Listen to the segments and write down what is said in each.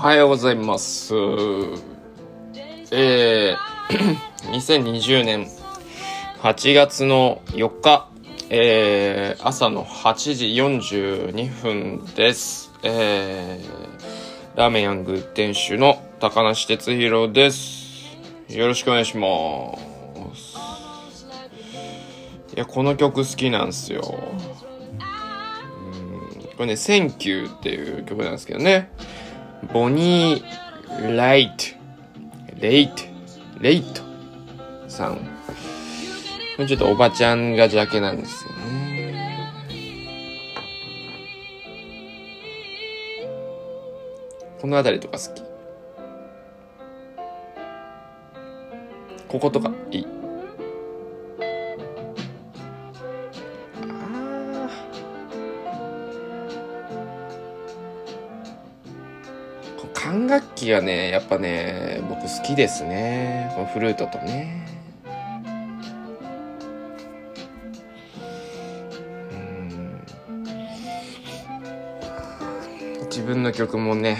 はようございます。えー、2020年8月の4日、えー、朝の8時42分です。えー、ラーメンヤング店主の高梨哲弘です。よろしくお願いします。いや、この曲好きなんですよ。これね、 Thank You っていう曲なんですけどね。ボニー・ライト、レイト、レイトさん。ちょっとおばちゃんがジャケなんですよね。この辺りとか好き。こことかいい。管楽器がね、やっぱね、僕好きですね。このフルートとね。うん自分の曲もね、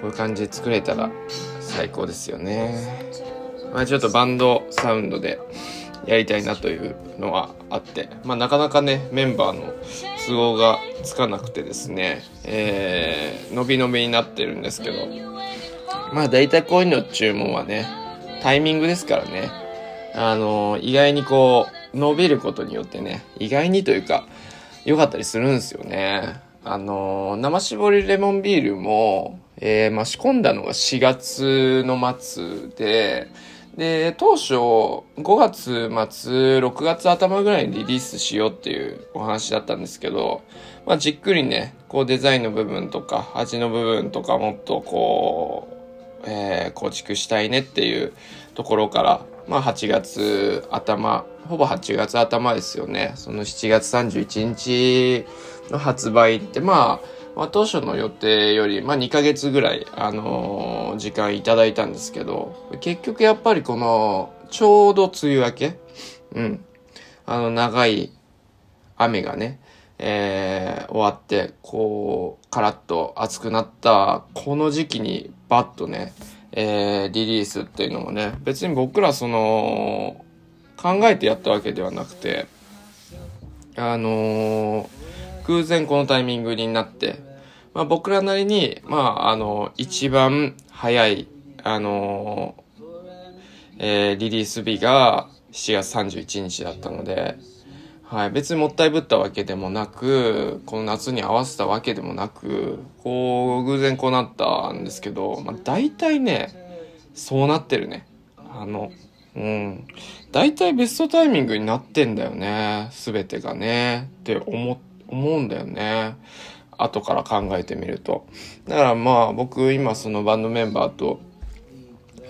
こういう感じで作れたら最高ですよね。まあちょっとバンドサウンドでやりたいなというのはあって、まあなかなかね、メンバーの都合がつかなくてですね、えー、伸び伸びになってるんですけど、まあ大体こういうの注文はね、タイミングですからね、あの意外にこう、伸びることによってね、意外にというか、良かったりするんですよね。あの生搾りレモンビールも、えー、まあ、仕込んだのが4月の末で、で、当初、5月末、6月頭ぐらいにリリースしようっていうお話だったんですけど、まあ、じっくりね、こうデザインの部分とか、味の部分とかもっとこう、えー構築したいねっていうところから、まあ、8月頭、ほぼ8月頭ですよね。その7月31日の発売って、まあ、まあ、当初の予定より、まあ、2ヶ月ぐらい、あのー時間いただいたんですけど、結局やっぱりこの、ちょうど梅雨明け？うん。あの、長い雨がね、えー終わって、こう、カラッと暑くなった、この時期にバッとね、えーリリースっていうのもね、別に僕らその、考えてやったわけではなくて、あのー偶然このタイミングになって、まあ僕らなりに、まああの、一番早い、あのえーリリース日が7月31日だったので、はい、別にもったいぶったわけでもなく、この夏に合わせたわけでもなく、こう、偶然こうなったんですけど、まあ大体ね、そうなってるね。あの、うん。大体ベストタイミングになってんだよね。すべてがね。って思、思うんだよね。後から考えてみると。だからまあ僕今そのバンドメンバーと、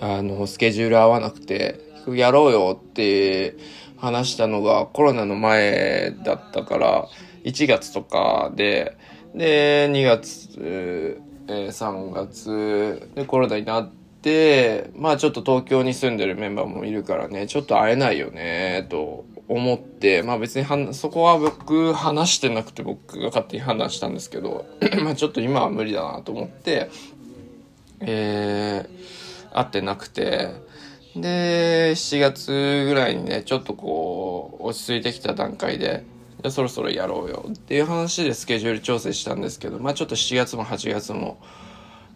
あの、スケジュール合わなくて、やろうよって話したのがコロナの前だったから、1月とかで、で、2月、え3月でコロナになって、まあちょっと東京に住んでるメンバーもいるからね、ちょっと会えないよね、と思って、まあ別にはそこは僕話してなくて僕が勝手に判断したんですけど、まあちょっと今は無理だなと思って、えー、会ってなくて、で、7月ぐらいにね、ちょっとこう、落ち着いてきた段階で、じゃあそろそろやろうよっていう話でスケジュール調整したんですけど、まあちょっと7月も8月も、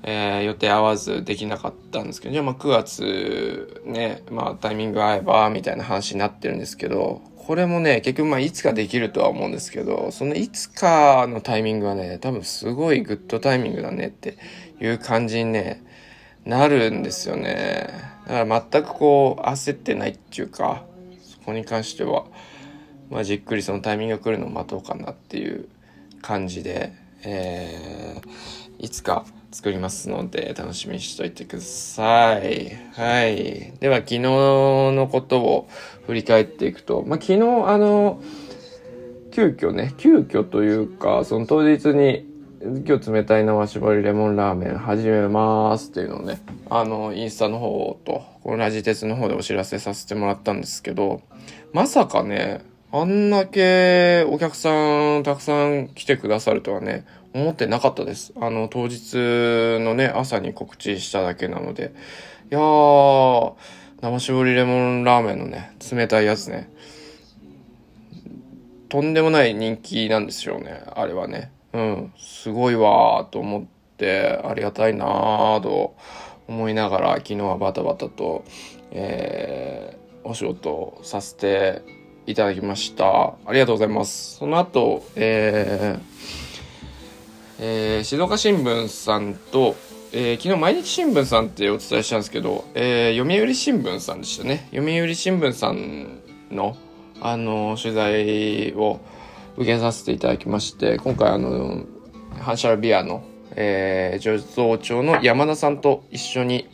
えー予定合わずできなかったんですけど、じゃあまあ9月ね、まあタイミング合えば、みたいな話になってるんですけど、これもね、結局まあいつかできるとは思うんですけど、そのいつかのタイミングはね、多分すごいグッドタイミングだねっていう感じにね、なるんですよね。だから全くこう焦ってないっていうか、そこに関しては、まあじっくりそのタイミングが来るのを待とうかなっていう感じで、えー、いつか作りますので楽しみにしといてください。はい。では昨日のことを振り返っていくと、まあ昨日あの、急遽ね、急遽というか、その当日に、今日冷たい生絞りレモンラーメン始めますっていうのをね、あの、インスタの方と、このラジ鉄の方でお知らせさせてもらったんですけど、まさかね、あんだけお客さんたくさん来てくださるとはね、思ってなかったです。あの、当日のね、朝に告知しただけなので。いやー、生搾りレモンラーメンのね、冷たいやつね。とんでもない人気なんですよね、あれはね。うん、すごいわーと思って、ありがたいなーと思いながら、昨日はバタバタと、えー、お仕事させていただきました。ありがとうございます。その後、えー、えー、静岡新聞さんと、えー、昨日毎日新聞さんってお伝えしたんですけど、えー、読売新聞さんでしたね。読売新聞さんの、あの、取材を受けさせていただきまして、今回あの、反射ビアの、えー、醸造長の山田さんと一緒に、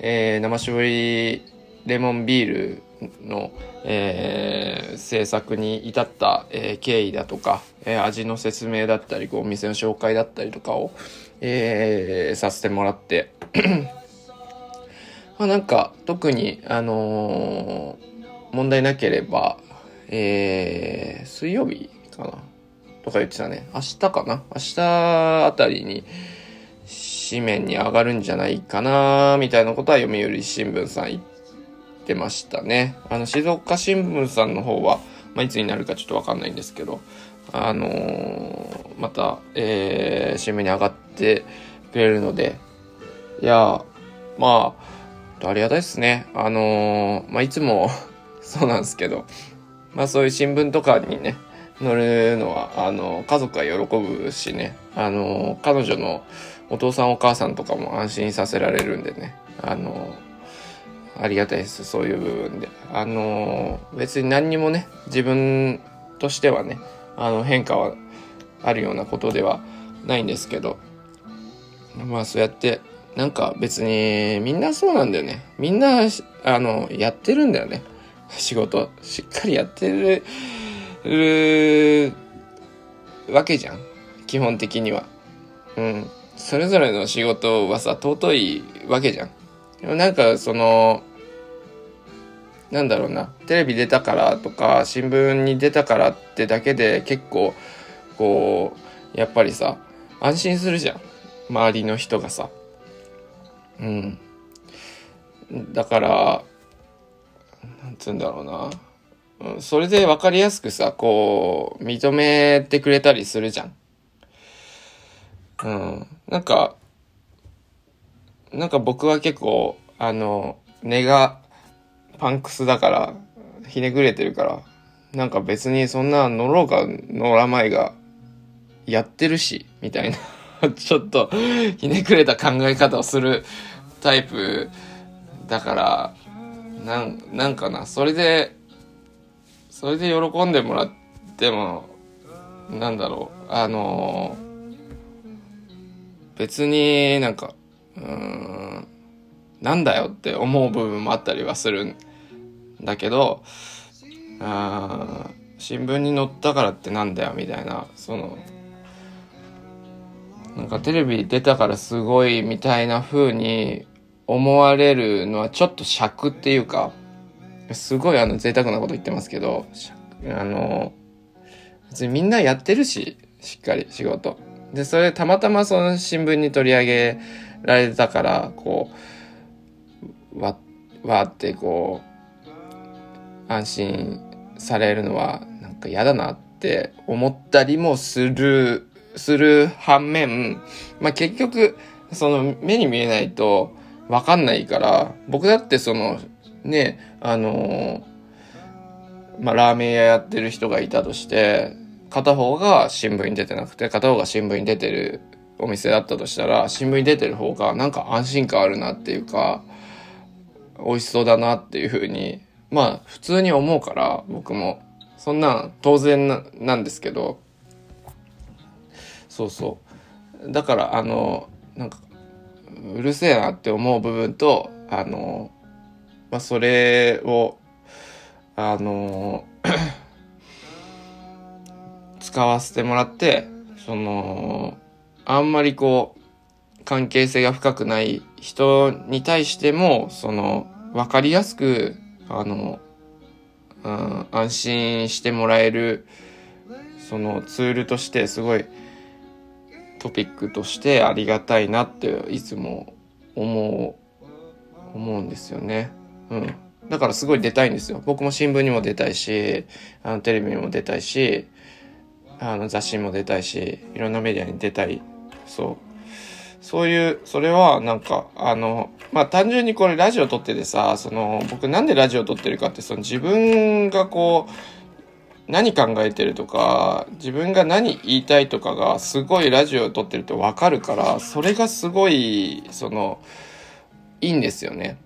えー、生搾りレモンビールの、えー、制作に至った、えー、経緯だとか、えー、味の説明だったり、こう、お店の紹介だったりとかを、えー、させてもらって、まあなんか、特に、あのー、問題なければ、えー、水曜日かなとか言ってたね。明日かな？明日あたりに、紙面に上がるんじゃないかなみたいなことは読売新聞さん言ってましたね。あの、静岡新聞さんの方は、まあ、いつになるかちょっとわかんないんですけど、あのー、また、えー、新聞に上がってくれるので、いやまあ、ありがたいですね。あのー、まあ、いつも そうなんですけど、まあ、そういう新聞とかにね、乗るのは、あの、家族は喜ぶしね、あの、彼女のお父さんお母さんとかも安心させられるんでね、あの、ありがたいです、そういう部分で。あの、別に何にもね、自分としてはね、あの、変化はあるようなことではないんですけど、まあそうやって、なんか別にみんなそうなんだよね。みんな、あの、やってるんだよね。仕事。しっかりやってるるわけじゃん。基本的には。うん。それぞれの仕事はさ、尊いわけじゃん。でもなんかその、なんだろうな、テレビ出たからとか、新聞に出たからってだけで結構、こう、やっぱりさ、安心するじゃん。周りの人がさ。うん。だから、なんつうんだろうな。うん、それで分かりやすくさ、こう、認めてくれたりするじゃん。うん。なんか、なんか僕は結構、あの、根がパンクスだから、ひねくれてるから、なんか別にそんな乗ろうか乗らまいが、やってるし、みたいな ちょっと、ひねくれた考え方をするタイプだから、なん、なんかな、それで、それで喜んでもらっても、なんだろう、あのー、別になんか、うん、なんだよって思う部分もあったりはするんだけど、あ新聞に載ったからってなんだよみたいな、その、なんかテレビ出たからすごいみたいな風に思われるのはちょっと尺っていうか、すごいあの贅沢なこと言ってますけど、あの、別にみんなやってるし、しっかり仕事。で、それたまたまその新聞に取り上げられたから、こう、わ、わってこう、安心されるのはなんか嫌だなって思ったりもする、する反面、まあ、結局、その目に見えないとわかんないから、僕だってそのね、あのまあ、ラーメン屋やってる人がいたとして、片方が新聞に出てなくて、片方が新聞に出てるお店だったとしたら、新聞に出てる方がなんか安心感あるなっていうか、美味しそうだなっていうふうに、まあ普通に思うから、僕も。そんな当然ななんですけど、そうそう。だからあの、なんか、うるせえなって思う部分と、あの、まあ、それを、あの 使わせてもらって、その、あんまりこう、関係性が深くない人に対しても、その、わかりやすく、あの、うん、安心してもらえる、そのツールとしてすごいトピックとしてありがたいなっていつも思う、思うんですよね。うん。だからすごい出たいんですよ。僕も新聞にも出たいし、あのテレビにも出たいし、あの雑誌にも出たいし、いろんなメディアに出たい。そう。そういう、それはなんか、あの、まあ、単純にこれラジオ撮っててさ、その、僕なんでラジオ撮ってるかって、その自分がこう、何考えてるとか、自分が何言いたいとかがすごいラジオ撮ってるとわかるから、それがすごい、その、いいんですよね。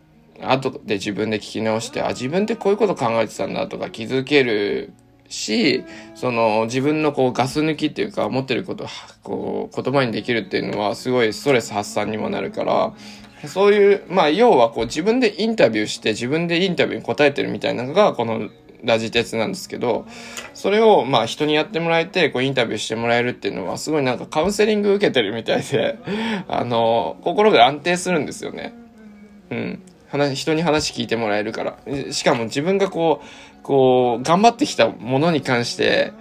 後で自分で聞き直して、あ、自分ってこういうこと考えてたんだとか気づけるし、その自分のこうガス抜きっていうか持ってることこう言葉にできるっていうのはすごいストレス発散にもなるから、そういう、まあ要はこう自分でインタビューして自分でインタビューに答えてるみたいなのがこのラジ鉄なんですけど、それをまあ人にやってもらえて、こうインタビューしてもらえるっていうのはすごいなんかカウンセリング受けてるみたいで、あの、心が安定するんですよね。うん。話、人に話聞いてもらえるから。しかも自分がこう、こう、頑張ってきたものに関して、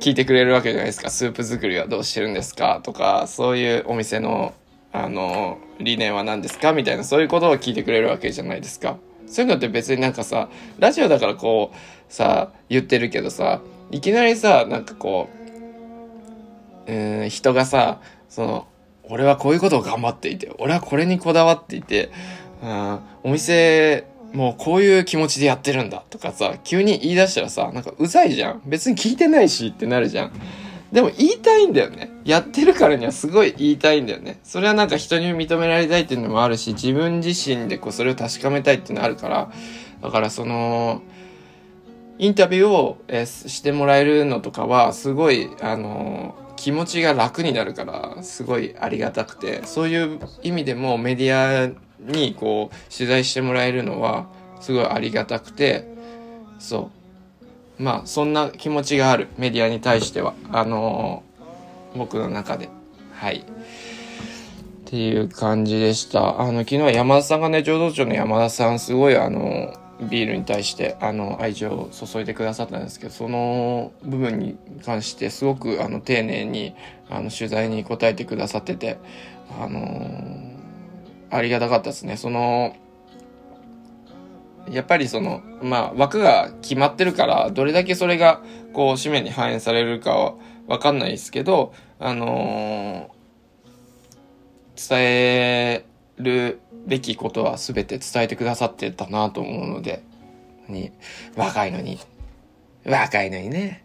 聞いてくれるわけじゃないですか。スープ作りはどうしてるんですか？とか、そういうお店の、あの、理念は何ですか？みたいな、そういうことを聞いてくれるわけじゃないですか。そういうのって別になんかさ、ラジオだからこう、さ、言ってるけどさ、いきなりさ、なんかこう、うん、人がさ、その、俺はこういうことを頑張っていて、俺はこれにこだわっていて、うん、お店、もうこういう気持ちでやってるんだとかさ、急に言い出したらさ、なんかうざいじゃん。別に聞いてないしってなるじゃん。でも言いたいんだよね。やってるからにはすごい言いたいんだよね。それはなんか人に認められたいっていうのもあるし、自分自身でこうそれを確かめたいっていうのあるから、だからその、インタビューを、えしてもらえるのとかは、すごい、あの気持ちが楽になるから、すごいありがたくて、そういう意味でもメディアにこう取材してもらえるのはすごいありがたくてそう。まあそんな気持ちがあるメディアに対しては。あのー、僕の中で。はい。っていう感じでした。あの昨日は山田さんがね浄土町の山田さんすごいあのビールに対してあの愛情を注いでくださったんですけどその部分に関してすごくあの丁寧にあの取材に答えてくださっててあのーありがたかったですね。その、やっぱりその、まあ、枠が決まってるから、どれだけそれが、こう、紙面に反映されるかはわかんないですけど、あのー、伝えるべきことは全て伝えてくださってたなと思うので、に、若いのに、若いのにね、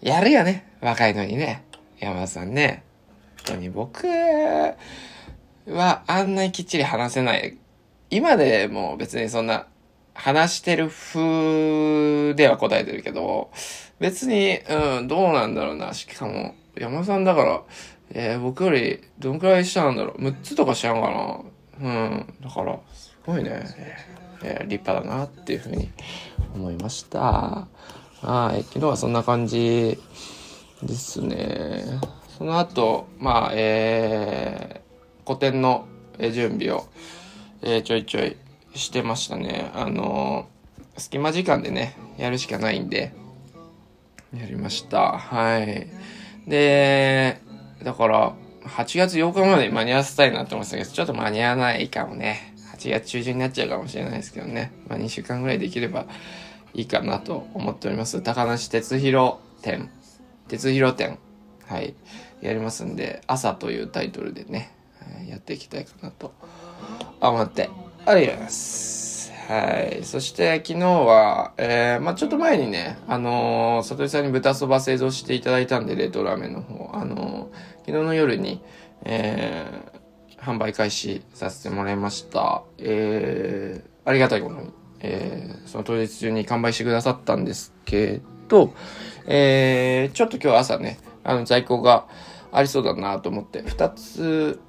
やるよね、若いのにね、山田さんね。本当に僕、はあんなにきっちり話せない。今でも別にそんな話してる風では答えてるけど、別に、うん、どうなんだろうな。しかも、山さんだから、えー、僕よりどんくらい下なんだろう。6つとかしちゃうかな。うん。だから、すごいね、えー、立派だなっていうふうに思いました。はい。昨日はそんな感じですね。その後、まあ、えー、個展の準備を、えー、ちょいちょいしてましたね。あのー、隙間時間でね、やるしかないんで、やりました。はい。で、だから、8月8日まで間に合わせたいなと思ってたけど、ちょっと間に合わないかもね。8月中旬になっちゃうかもしれないですけどね。まあ、2週間ぐらいできればいいかなと思っております。高梨哲弘展。哲弘展。はい。やりますんで、朝というタイトルでね、やっていきたいかなと思っております。はい。そして昨日は、えー、まあちょっと前にね、あのー、里井さんに豚そば製造していただいたんで、冷凍ラーメンの方、あのー、昨日の夜に、えー、販売開始させてもらいました。えー、ありがたいことに、えー、その当日中に完売してくださったんですけど、えー、ちょっと今日朝ね、あの、在庫がありそうだなと思って、二つ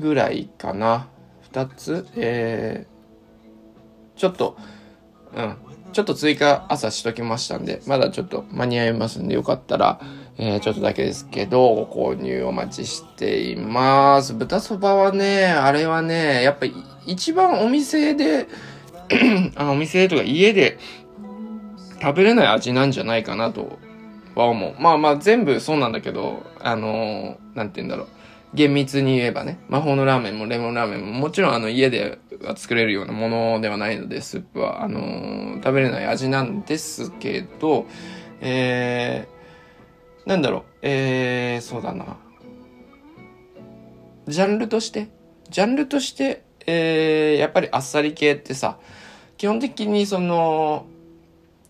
ぐらいかな。二つ？えー、ちょっと、うん。ちょっと追加朝しときましたんで、まだちょっと間に合いますんで、よかったら、えー、ちょっとだけですけど、ご購入お待ちしています。豚そばはね、あれはね、やっぱり一番お店で あの、お店とか家で食べれない味なんじゃないかなとは思う。まあまあ全部そうなんだけど、あのー、なんて言うんだろう。厳密に言えばね、魔法のラーメンもレモンラーメンももちろんあの家では作れるようなものではないので、スープは、あのー、食べれない味なんですけど、えー、なんだろう、えー、そうだな。ジャンルとして、ジャンルとして、えー、やっぱりあっさり系ってさ、基本的にその、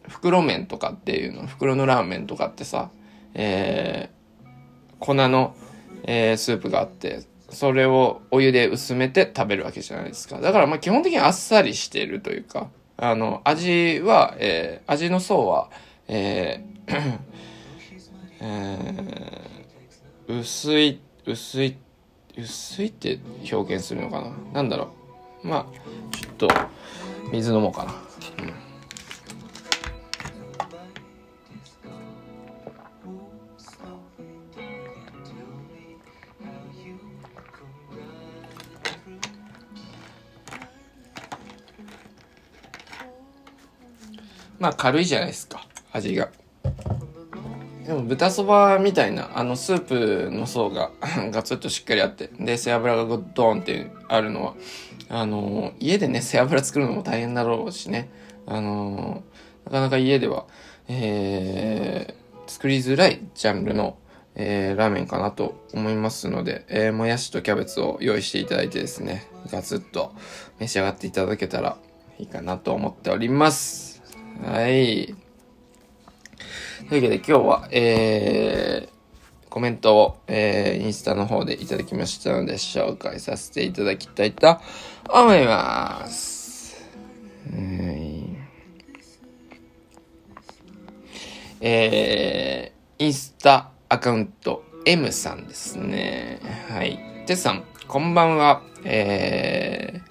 袋麺とかっていうの、袋のラーメンとかってさ、えー、粉の、えー、スープがあって、それをお湯で薄めて食べるわけじゃないですか。だからまあ基本的にあっさりしてるというか、あの、味は、えー、味の層は、えー えー、薄い、薄い、薄いって表現するのかななんだろう。まあ、ちょっと、水飲もうかな。まあ軽いじゃないですか、味が。でも豚そばみたいな、あのスープの層がガツッとしっかりあって、で、背脂がドーンってあるのは、あのー、家でね、背脂作るのも大変だろうしね、あのー、なかなか家では、えー、作りづらいジャンルの、えー、ラーメンかなと思いますので、えー、もやしとキャベツを用意していただいてですね、ガツッと召し上がっていただけたらいいかなと思っております。はい。というわけで今日は、えー、コメントを、えー、インスタの方でいただきましたので紹介させていただきたいと思います。えー、インスタアカウント M さんですね。はい。てさん、こんばんは。えー、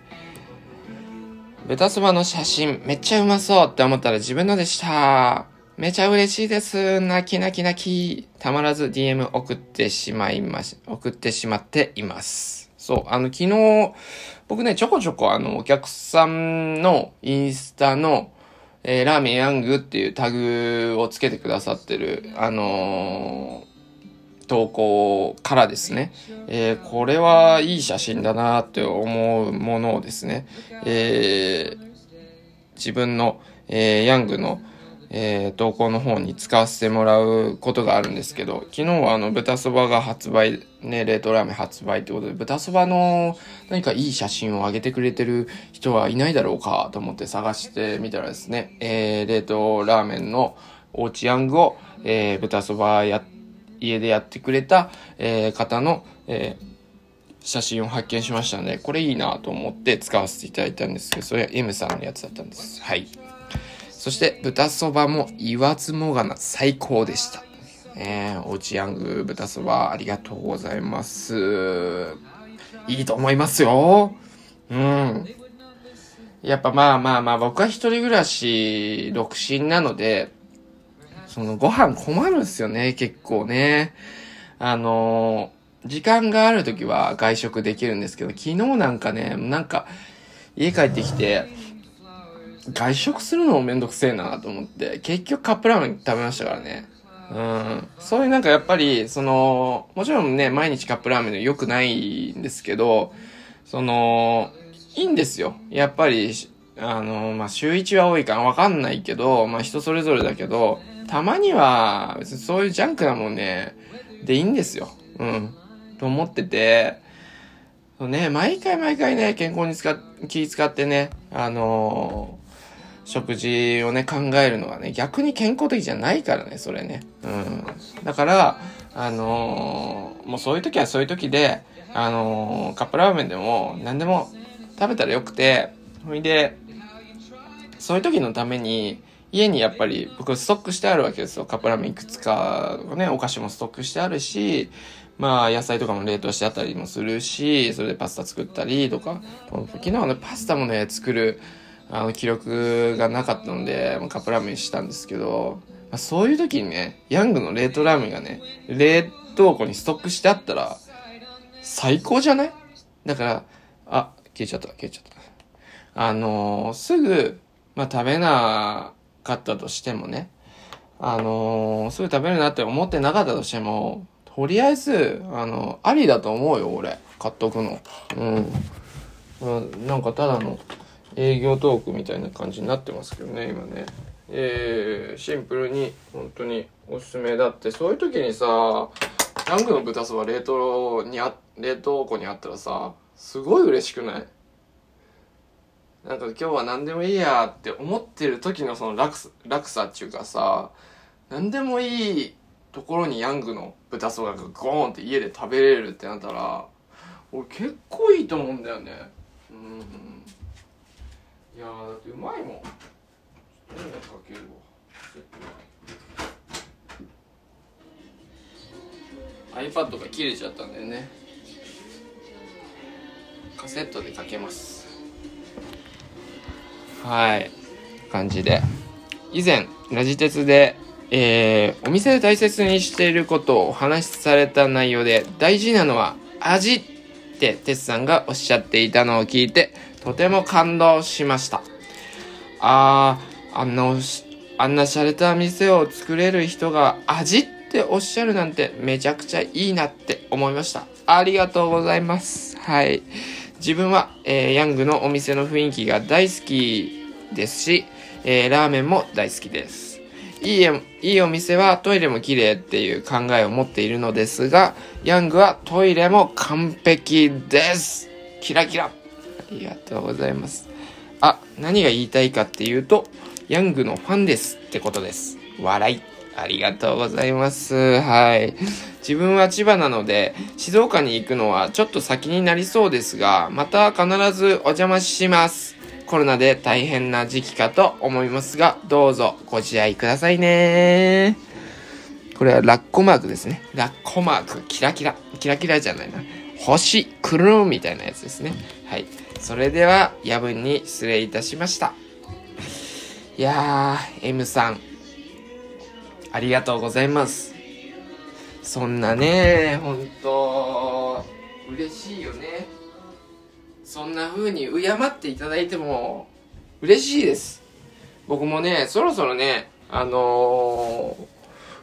豚そばの写真めっちゃうまそうって思ったら自分のでした。めちゃ嬉しいです。泣き泣き泣き。たまらず DM 送ってしまいまし、送ってしまっています。そう、あの、昨日、僕ね、ちょこちょこあの、お客さんのインスタの、えー、ラーメンヤングっていうタグをつけてくださってる、あの投稿からですね、えー、これはいい写真だなって思うものをですね、えー、自分の、えー、ヤングの、えー、投稿の方に使わせてもらうことがあるんですけど、昨日はあの豚そばが発売、ね、冷凍ラーメン発売ってことで、豚そばの何かいい写真を上げてくれてる人はいないだろうかと思って探してみたらですね、えー、冷凍ラーメンのおうちヤングを、えー、豚そばやって、家でやってくれた、えー、方の、えー、写真を発見しましたので、これいいなと思って使わせていただいたんですけど、それは M さんのやつだったんです。はい。そして、豚そばも言わずもがな最高でした。えー、おうちヤング豚そばありがとうございます。いいと思いますよ。うん。やっぱまあまあまあ、僕は一人暮らし、独身なので、そのご飯困るんすよね、結構ね。あの時間がある時は外食できるんですけど、昨日なんかね、なんか、家帰ってきて、外食するのもめんどくせえなと思って、結局カップラーメン食べましたからね。うん。そういうなんかやっぱり、その、もちろんね、毎日カップラーメンで良くないんですけど、その、いいんですよ。やっぱり、あの、まあ、週1は多いかわかんないけど、まあ、人それぞれだけど、たまには、別にそういうジャンクなもんね、でいいんですよ。うん。と思ってて、ね、毎回毎回ね、健康に使っ、気使ってね、あのー、食事をね、考えるのはね、逆に健康的じゃないからね、それね。うん。だから、あのー、もうそういう時はそういう時で、あのー、カップラーメンでも何でも食べたらよくて、ほいで、そういう時のために、家にやっぱり僕ストックしてあるわけですよ。カップラーメンいくつかね、お菓子もストックしてあるし、まあ野菜とかも冷凍してあったりもするし、それでパスタ作ったりとか、昨日はね、パスタもね、作る、あの、記録がなかったので、カップラーメンしたんですけど、まあ、そういう時にね、ヤングの冷凍ラーメンがね、冷凍庫にストックしてあったら、最高じゃない？だから、あ、消えちゃった、消えちゃった。あのー、すぐ、まあ、食べなかったとしてもね、あのー、すぐ食べるなって思ってなかったとしても、とりあえず、あの、ありだと思うよ、俺。買っとくの。うん。うん、なんかただの営業トークみたいな感じになってますけどね、今ね。えー、シンプルに、本当におすすめだって、そういう時にさ、ヤングの豚そば冷凍にあ、冷凍庫にあったらさ、すごい嬉しくない？なんか今日は何でもいいやって思ってる時のその楽楽さっていうかさ、何でもいいところにヤングの豚そばがゴーンって家で食べれるってなったら、俺結構いいと思うんだよね。うん。いやだってうまいもん。何かけるわ。iPad が切れちゃったんだよね。カセットでかけます。はい。感じで。以前、ラジ鉄で、えー、お店で大切にしていることをお話しされた内容で、大事なのは味って哲さんがおっしゃっていたのを聞いて、とても感動しました。あー、あんな、あんな洒落た店を作れる人が味っておっしゃるなんてめちゃくちゃいいなって思いました。ありがとうございます。はい。自分は、えー、ヤングのお店の雰囲気が大好きですし、えー、ラーメンも大好きです。いいいいお店はトイレも綺麗っていう考えを持っているのですが、ヤングはトイレも完璧です。キラキラ。ありがとうございます。あ、何が言いたいかっていうと、ヤングのファンですってことです。笑い。ありがとうございます。はい。自分は千葉なので、静岡に行くのはちょっと先になりそうですが、また必ずお邪魔します。コロナで大変な時期かと思いますが、どうぞご自愛くださいね。これはラッコマークですね。ラッコマーク。キラキラ。キラキラじゃないな。星、くるんみたいなやつですね。はい。それでは、夜分に失礼いたしました。いやー、M さん、ありがとうございます。そんなね、ほんと、嬉しいよね。そんな風に敬っていただいても嬉しいです。僕もね、そろそろね、あのー、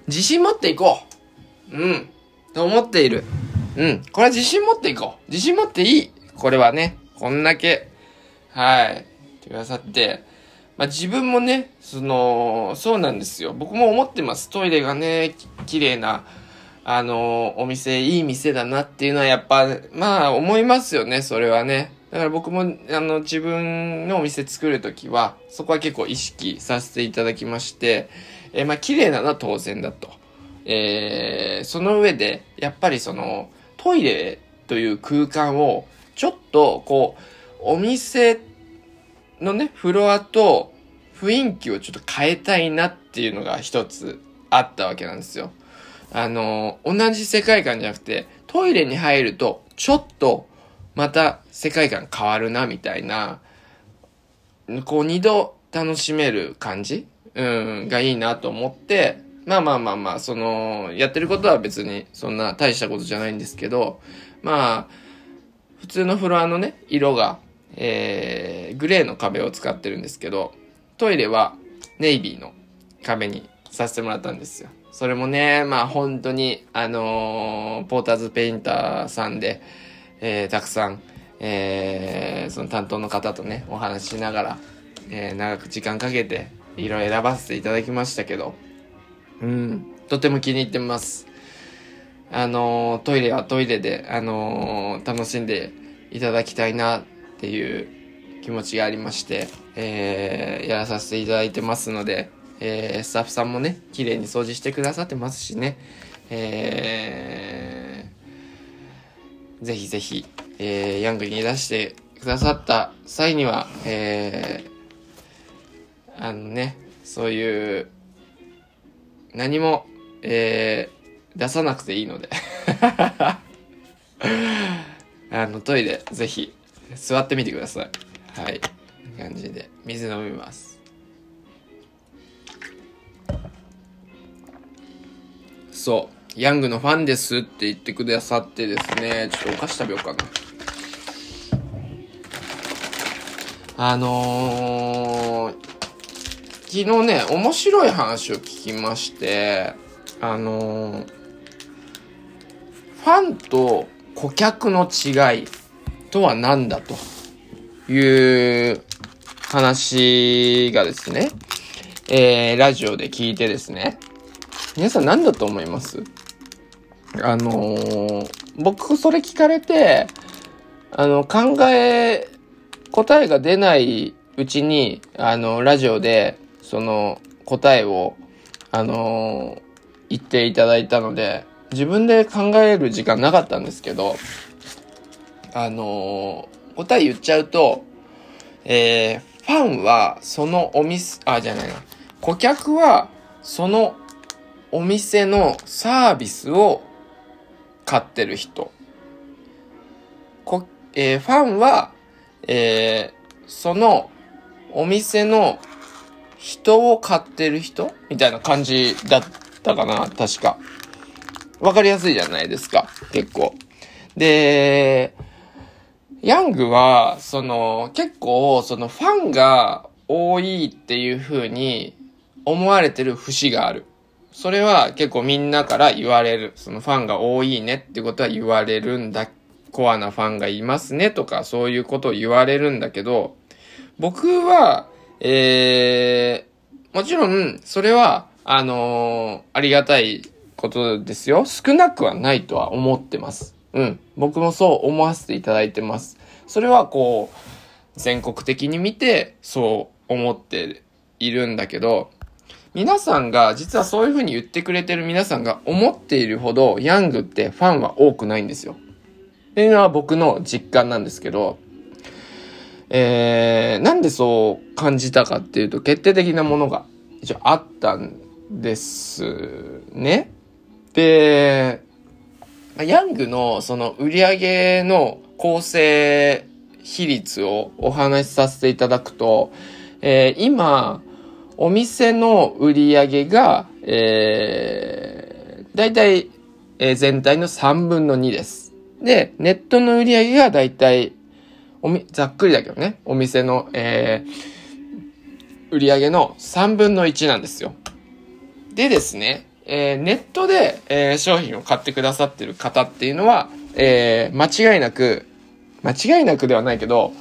自信持っていこう。うん。と思っている。うん。これは自信持っていこう。自信持っていい。これはね、こんだけ、はい。ってくださって、まあ、自分もね、その、そうなんですよ。僕も思ってます。トイレがね、綺麗な、あの、お店、いい店だなっていうのはやっぱ、まあ思いますよね、それはね。だから僕も、あの、自分のお店作るときは、そこは結構意識させていただきまして、えー、まあ綺麗なのは当然だと。えー、その上で、やっぱりその、トイレという空間を、ちょっと、こう、お店、のね、フロアと雰囲気をちょっと変えたいなっていうのが一つあったわけなんですよ。あの、同じ世界観じゃなくて、トイレに入ると、ちょっと、また世界観変わるな、みたいな、こう二度楽しめる感じ？うん、がいいなと思って、まあまあまあまあ、その、やってることは別にそんな大したことじゃないんですけど、まあ、普通のフロアのね、色がえー、グレーの壁を使ってるんですけど、トイレはネイビーの壁にさせてもらったんですよ。それもね、まあ本当に、あのー、ポーターズペインターさんで、えー、たくさん、えー、その担当の方とね、お話ししながら、えー、長く時間かけて、色選ばせていただきましたけど、うん、とても気に入ってます。あのー、トイレはトイレで、あのー、楽しんでいただきたいなっていう気持ちがありまして、えー、やらさせていただいてますので、えー、スタッフさんもね、綺麗に掃除してくださってますしね、えー、ぜひぜひ、えー、ヤングに出してくださった際には、えー、あのね、そういう、何も、えー、出さなくていいので あの、トイレ、ぜひ、座ってみてください。はい。感じで水飲みます。そう。ヤングのファンですって言ってくださってですね。ちょっとお菓子食べようかな。あのー、昨日ね、面白い話を聞きまして、あのー、ファンと顧客の違いとは何だと。いう話がですね、えー、ラジオで聞いてですね、皆さん何だと思います？あのー、僕それ聞かれて、あの、考え、答えが出ないうちに、あの、ラジオで、その、答えを、あのー、言っていただいたので、自分で考える時間なかったんですけど、あのー、答え言っちゃうと、えー、ファンは、そのお店、あ、じゃないな。顧客は、そのお店のサービスを買ってる人。こえー、ファンは、えー、そのお店の人を買ってる人？みたいな感じだったかな確か。わかりやすいじゃないですか。結構。で、ヤングは、その、結構、そのファンが多いっていう風に思われてる節がある。それは結構みんなから言われる。そのファンが多いねってことは言われるんだ。コアなファンがいますねとかそういうことを言われるんだけど、僕は、えー、もちろん、それは、あのー、ありがたいことですよ。少なくはないとは思ってます。うん。僕もそう思わせていただいてます。それはこう、全国的に見て、そう思っているんだけど、皆さんが、実はそういう風に言ってくれてる皆さんが思っているほど、ヤングってファンは多くないんですよ。っていうのは僕の実感なんですけど、えー、なんでそう感じたかっていうと、決定的なものが一応あったんですね。で、ヤングのその売り上げの構成比率をお話しさせていただくと、えー、今、お店の売り上げが、えー、だいたい、えー、全体の3分の2です。で、ネットの売り上げがだいたい、おみ、ざっくりだけどね、お店の、えー、売り上げの3分の1なんですよ。でですね、えー、ネットで、えー、商品を買ってくださってる方っていうのは、えー、間違いなく、間違いなくではないけど、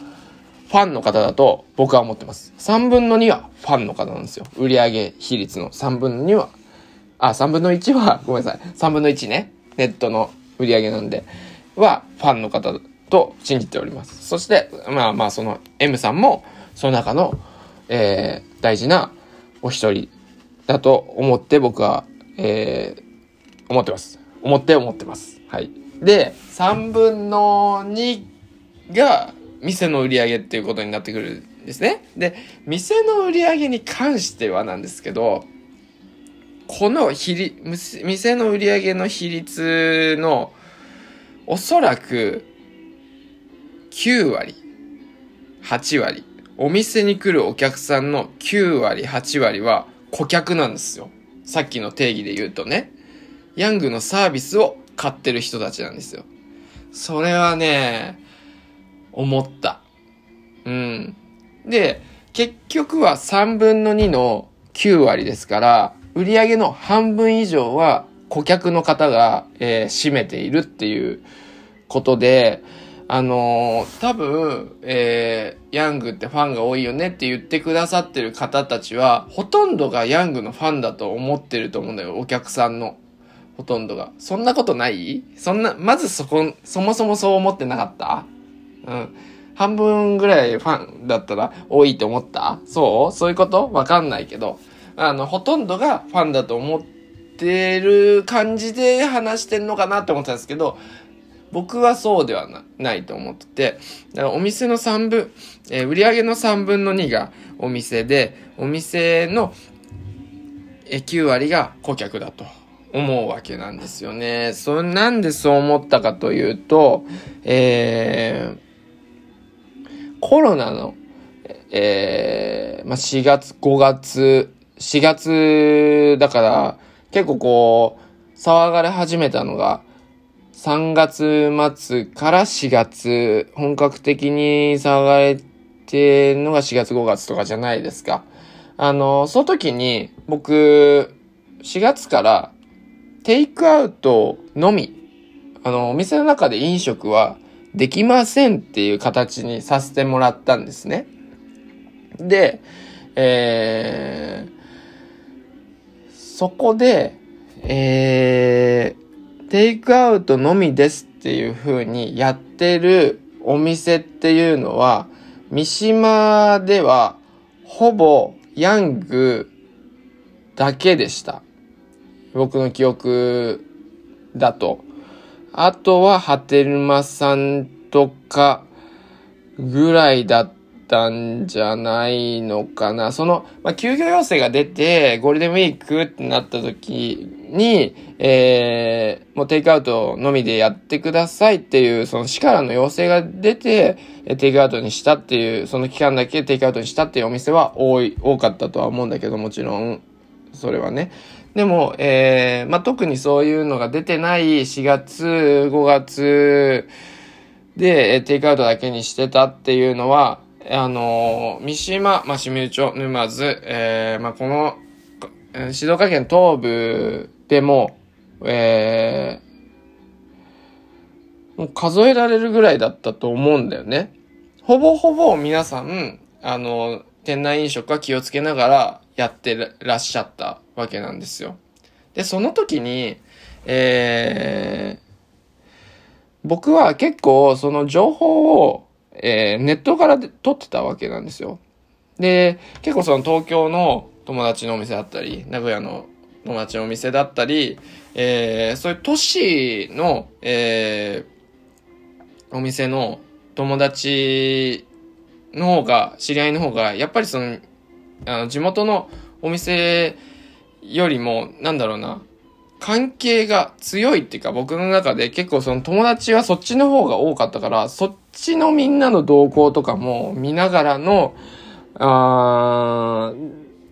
ファンの方だと僕は思ってます。3分の2はファンの方なんですよ。売上比率の3分の2は、あ、3分の1は、ごめんなさい。3分の1ね。ネットの売上なんで、はファンの方と信じております。そして、まあまあその M さんも、その中の、えー、大事なお一人だと思って僕はえー、思ってます。思って思ってます。はい。で、3分の2が店の売り上げっていうことになってくるんですね。で、店の売り上げに関してはなんですけど、この比率、店の売り上げの比率のおそらく9割、8割、お店に来るお客さんの9割、8割は顧客なんですよ。さっきの定義で言うとね、ヤングのサービスを買ってる人たちなんですよ。それはね、思った。うん。で、結局は3分の2の9割ですから、売上の半分以上は顧客の方が、えー、占めているっていうことで、あのー、多分、えー、ヤングってファンが多いよねって言ってくださってる方たちは、ほとんどがヤングのファンだと思ってると思うんだよ、お客さんの。ほとんどが。そんなことない？そんな、まずそこ、そもそもそう思ってなかった？うん。半分ぐらいファンだったら多いって思った？そう？そういうこと？わかんないけど。あの、ほとんどがファンだと思ってる感じで話してんのかなって思ったんですけど、僕はそうではないと思ってて、だからお店の3分、えー、売上の3分の2がお店で、お店の9割が顧客だと思うわけなんですよね。そなんでそう思ったかというと、えー、コロナの、えー、まあ、4月、5月、4月だから結構こう、騒がれ始めたのが、3月末から4月、本格的に騒がれてるのが4月5月とかじゃないですか。あの、その時に僕、4月からテイクアウトのみ、あの、お店の中で飲食はできませんっていう形にさせてもらったんですね。で、えー、そこで、えー、テイクアウトのみですっていう風にやってるお店っていうのは、三島ではほぼヤングだけでした。僕の記憶だと。あとは、ハテルマさんとかぐらいだったたんじゃないのかな。その、まあ、休業要請が出て、ゴールデンウィークってなった時に、えー、もうテイクアウトのみでやってくださいっていう、その市からの要請が出て、テイクアウトにしたっていう、その期間だけテイクアウトにしたっていうお店は多い、多かったとは思うんだけど、もちろん、それはね。でも、えー、まあ、特にそういうのが出てない4月、5月で、テイクアウトだけにしてたっていうのは、あの、三島、まあ、清水町、沼津、えー、まあ、この、静岡県東部でも、えー、もう数えられるぐらいだったと思うんだよね。ほぼほぼ皆さん、あの、店内飲食は気をつけながらやってらっしゃったわけなんですよ。で、その時に、えー、僕は結構その情報を、えー、ネットから取ってたわけなんですよ。で、結構その東京の友達のお店だったり、名古屋の友達のお店だったり、えー、そういう都市の、えー、お店の友達の方が、知り合いの方が、やっぱりその、あの、地元のお店よりも、なんだろうな、関係が強いっていうか、僕の中で結構その友達はそっちの方が多かったから、そっちのみんなの動向とかも見ながらの、あ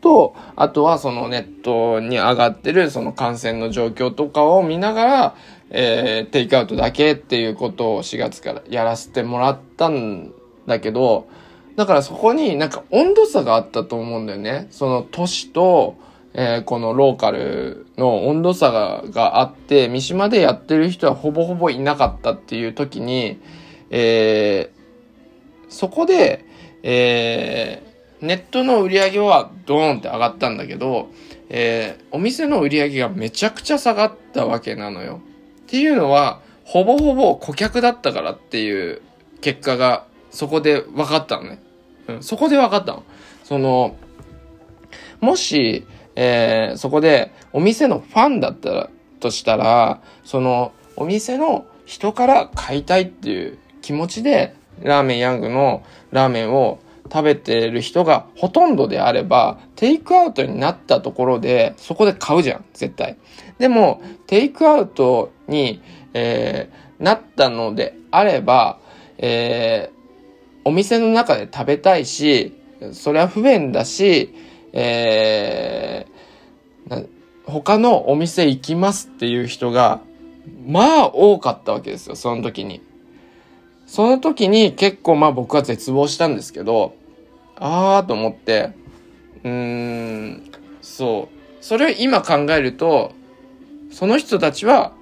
と、あとはそのネットに上がってるその感染の状況とかを見ながら、えー、テイクアウトだけっていうことを4月からやらせてもらったんだけど、だからそこになんか温度差があったと思うんだよね。その都市と、えー、このローカルの温度差ががあって、三島でやってる人はほぼほぼいなかったっていう時に、えー、そこで、えー、ネットの売り上げはドーンって上がったんだけど、えー、お店の売り上げがめちゃくちゃ下がったわけなのよ。っていうのは、ほぼほぼ顧客だったからっていう結果がそこで分かったのね。うん、そこで分かったの。その、もし、えー、そこでお店のファンだったら、としたら、そのお店の人から買いたいっていう気持ちで、ラーメンヤングのラーメンを食べてる人がほとんどであれば、テイクアウトになったところで、そこで買うじゃん、絶対。でも、テイクアウトに、えー、なったのであれば、えー、お店の中で食べたいし、それは不便だし、えー、他のお店行きますっていう人が、まあ多かったわけですよ、その時に。その時に結構まあ僕は絶望したんですけど、あーと思って、うーん、そう。それを今考えると、その人たちは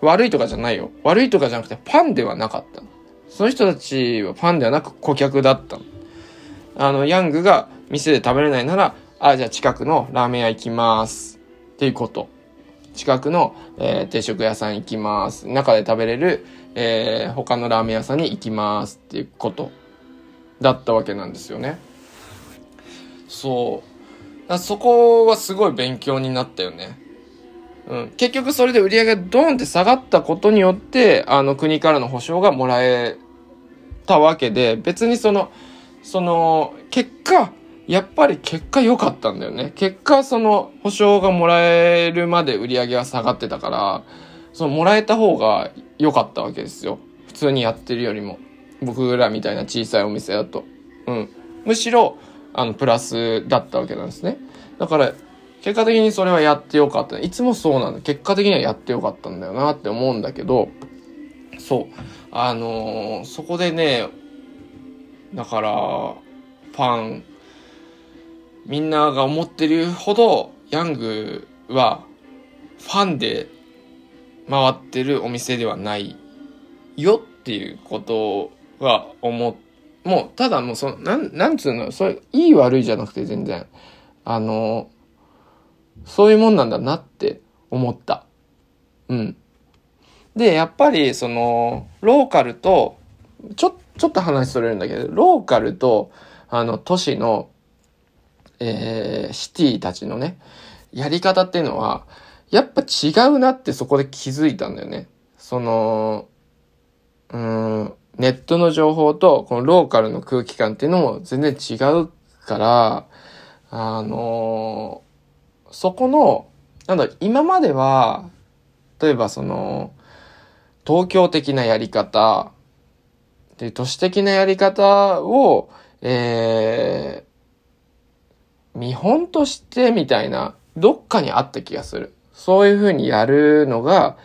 悪いとかじゃないよ。悪いとかじゃなくてファンではなかった。その人たちはファンではなく顧客だったあの、ヤングが店で食べれないなら、あ、じゃあ近くのラーメン屋行きます。っていうこと。近くの、えー、定食屋さん行きます。中で食べれる、えー、他のラーメン屋さんに行きますっていうことだったわけなんですよね。そう。そこはすごい勉強になったよね。うん。結局それで売り上げがドンって下がったことによって、あの国からの保証がもらえたわけで、別にその、その、結果、やっぱり結果良かったんだよね。結果、その、保証がもらえるまで売り上げが下がってたから、その、もらえた方が良かったわけですよ。普通にやってるよりも。僕らみたいな小さいお店だと。うん。むしろ、あの、プラスだったわけなんですね。だから、結果的にそれはやってよかった。いつもそうなんだ。結果的にはやってよかったんだよなって思うんだけど、そう。あのー、そこでね、だから、ファンみんなが思ってるほど、ヤングは、ファンで回ってるお店ではないよっていうことは思う。もう、ただもうその、なん、なんつうの、それ、いい悪いじゃなくて全然、あの、そういうもんなんだなって思った。うん。で、やっぱり、その、ローカルと、ちょ、ちょっと話それるんだけど、ローカルと、あの、都市の、えー、シティたちのね、やり方っていうのは、やっぱ違うなってそこで気づいたんだよね。その、うん、ネットの情報と、このローカルの空気感っていうのも全然違うから、あのー、そこの、なんだ、今までは、例えばその、東京的なやり方、で、都市的なやり方を、えー、見本としてみたいな、どっかにあった気がする。そういうふうにやるのが、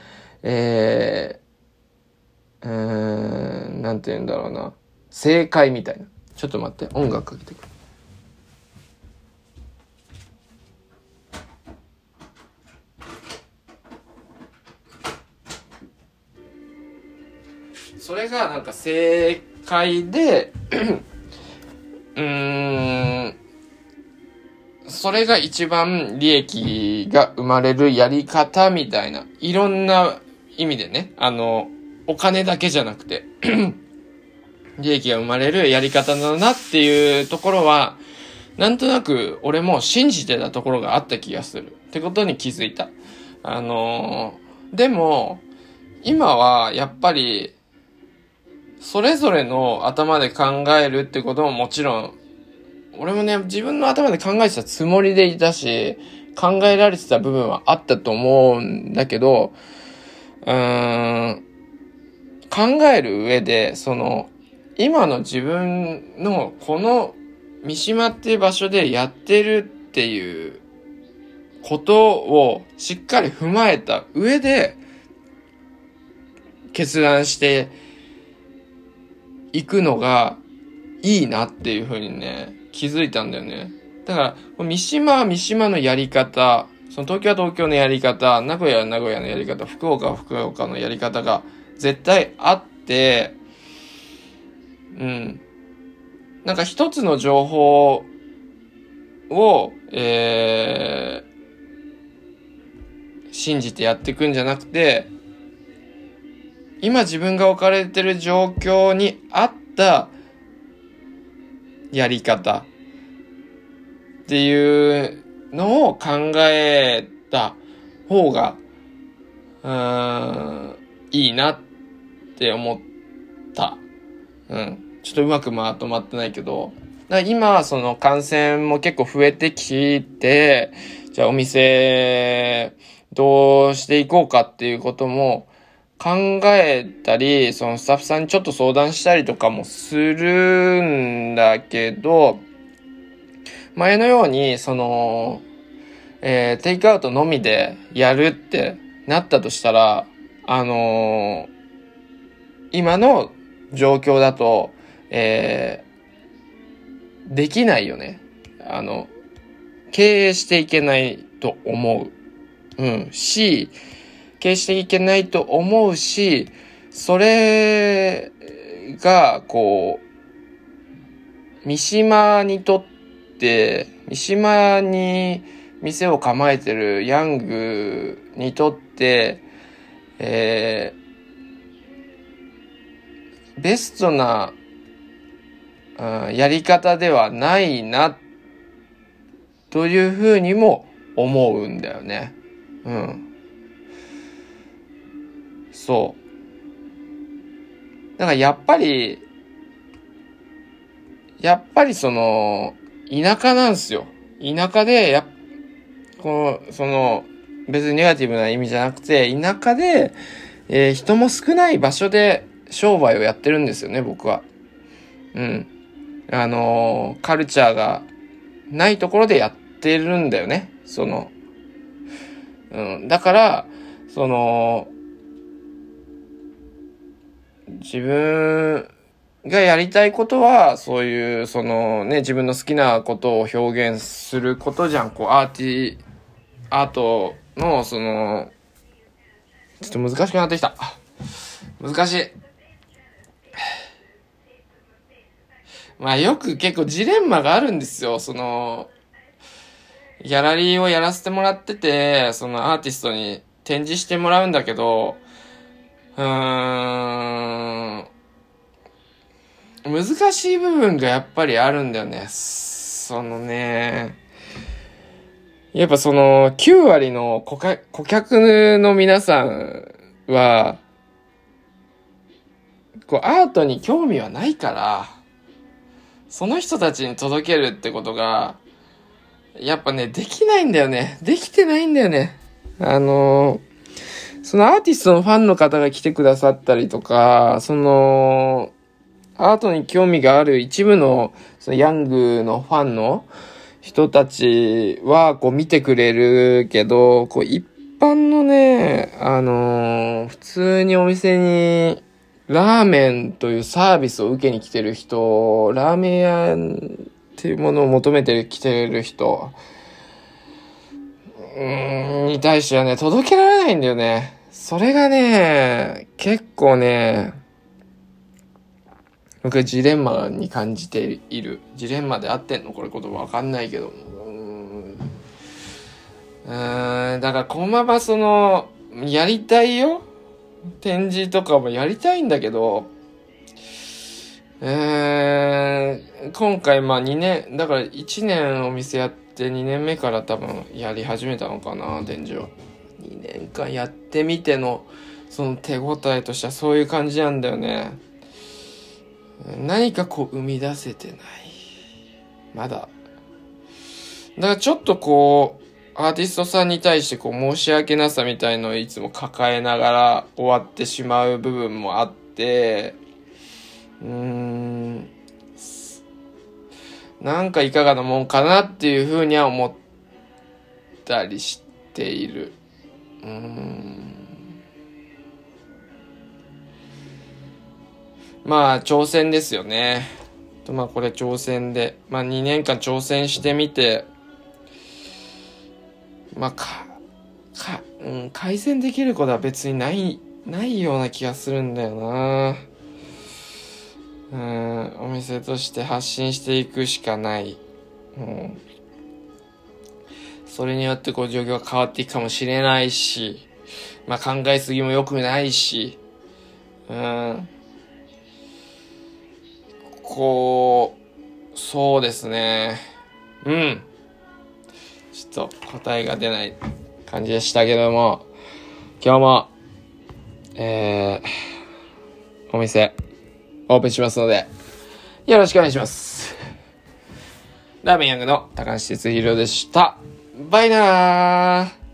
えー、うーん、なんて言うんだろうな。正解みたいな。ちょっと待って、音楽かけてくる。それがなんか正解で うーん、それが一番利益が生まれるやり方みたいな、いろんな意味でね、あの、お金だけじゃなくて 利益が生まれるやり方だなっていうところは、なんとなく俺も信じてたところがあった気がする。ってことに気づいた。あのでも、今はやっぱりそれぞれの頭で考えるってことももちろん、俺もね、自分の頭で考えてたつもりでいたし、考えられてた部分はあったと思うんだけど、うーん、考える上で、その、今の自分のこの三島っていう場所でやってるっていうことをしっかり踏まえた上で決断して行くのがいいなっていうふうにね、気づいたんだよね。だから、三島は三島のやり方、その東京は東京のやり方、名古屋は名古屋のやり方、福岡は福岡のやり方が絶対あって、うん。なんか一つの情報を、えー、信じてやっていくんじゃなくて、今自分が置かれてる状況に合ったやり方っていうのを考えた方が、うん、いいなって思った。うん。ちょっとうまくまとまってないけど、今、その感染も結構増えてきて、じゃあお店、どうしていこうかっていうことも、考えたり、そのスタッフさんにちょっと相談したりとかもするんだけど、前のように、その、えー、テイクアウトのみでやるってなったとしたら、あのー、今の状況だと、えー、できないよね。あの、経営していけないと思う。うん。し、経営していけないと思うし、それが、こう、三島にとって、三島に店を構えてるヤングにとって、えー、ベストな、うん、やり方ではないな、というふうにも思うんだよね。うん。そう。だからやっぱり、やっぱりその、田舎なんですよ。田舎で、やこの、その、別にネガティブな意味じゃなくて、田舎で、えー、人も少ない場所で商売をやってるんですよね、僕は。うん。あのー、カルチャーがないところでやってるんだよね。その、うん。だから、その、自分がやりたいことは、そういう、そのね、自分の好きなことを表現することじゃん。こう、アーティ、アートの、その、ちょっと難しくなってきた。難しい。まあよく結構ジレンマがあるんですよ。その、ギャラリーをやらせてもらってて、そのアーティストに展示してもらうんだけど、うーん、難しい部分がやっぱりあるんだよね。そのね、やっぱその9割の顧客の皆さんは、こうアートに興味はないから、その人たちに届けるってことが、やっぱね、できないんだよね。できてないんだよね。あのそのアーティストのファンの方が来てくださったりとか、その、アートに興味がある一部の、そのヤングのファンの人たちは、こう見てくれるけど、こう一般のね、あの、普通にお店に、ラーメンというサービスを受けに来てる人、ラーメン屋っていうものを求めて来てる人、うーん、に対してはね、届けられないんだよね。それがね、結構ね、僕はジレンマに感じている。ジレンマで合ってんの？これ言葉わかんないけど。うーん、だからこのままその、やりたいよ？展示とかもやりたいんだけど、えー、今回まあ2年、だから1年お店やって2年目から多分やり始めたのかな、展示を。2年間やってみての、その手応えとしてはそういう感じなんだよね。何かこう生み出せてない。まだ。だからちょっとこう、アーティストさんに対してこう申し訳なさみたいのをいつも抱えながら終わってしまう部分もあって、うーん、なんかいかがなもんかなっていうふうには思ったりしている。まあ、挑戦ですよね。とまあ、これ挑戦で、まあ、2年間挑戦してみて、まあ、か、か、うん、改善できることは別にない、ないような気がするんだよな。うん、お店として発信していくしかない。うん。それによってこう状況が変わっていくかもしれないし、まあ考えすぎも良くないし、うん。こう、そうですね。うん。ちょっと答えが出ない感じでしたけども、今日も、えー、お店、オープンしますので、よろしくお願いします。ラーメンヤングの高橋哲弘でした。バイナー。